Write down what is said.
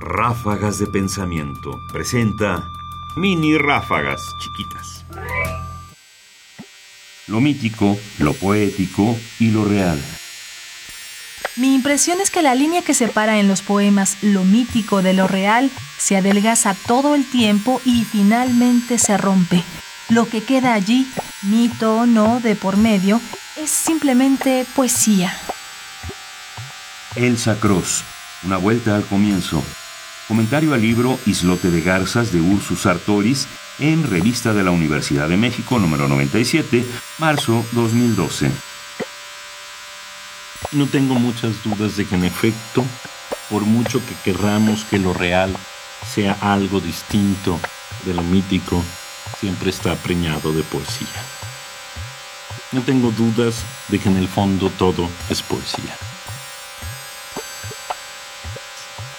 Ráfagas de Pensamiento presenta mini ráfagas chiquitas. Lo mítico, lo poético y lo real. Mi impresión es que la línea que separa en los poemas lo mítico de lo real se adelgaza todo el tiempo y finalmente se rompe. Lo que queda allí, mito o no de por medio, es simplemente poesía. Elsa Cross, una vuelta al comienzo, Comentario al libro Islote de Garzas de Ursus Sartoris en Revista de la Universidad de México, número 97, marzo 2012. No tengo muchas dudas de que en efecto, por mucho que querramos que lo real sea algo distinto de lo mítico, siempre está preñado de poesía. No tengo dudas de que en el fondo todo es poesía.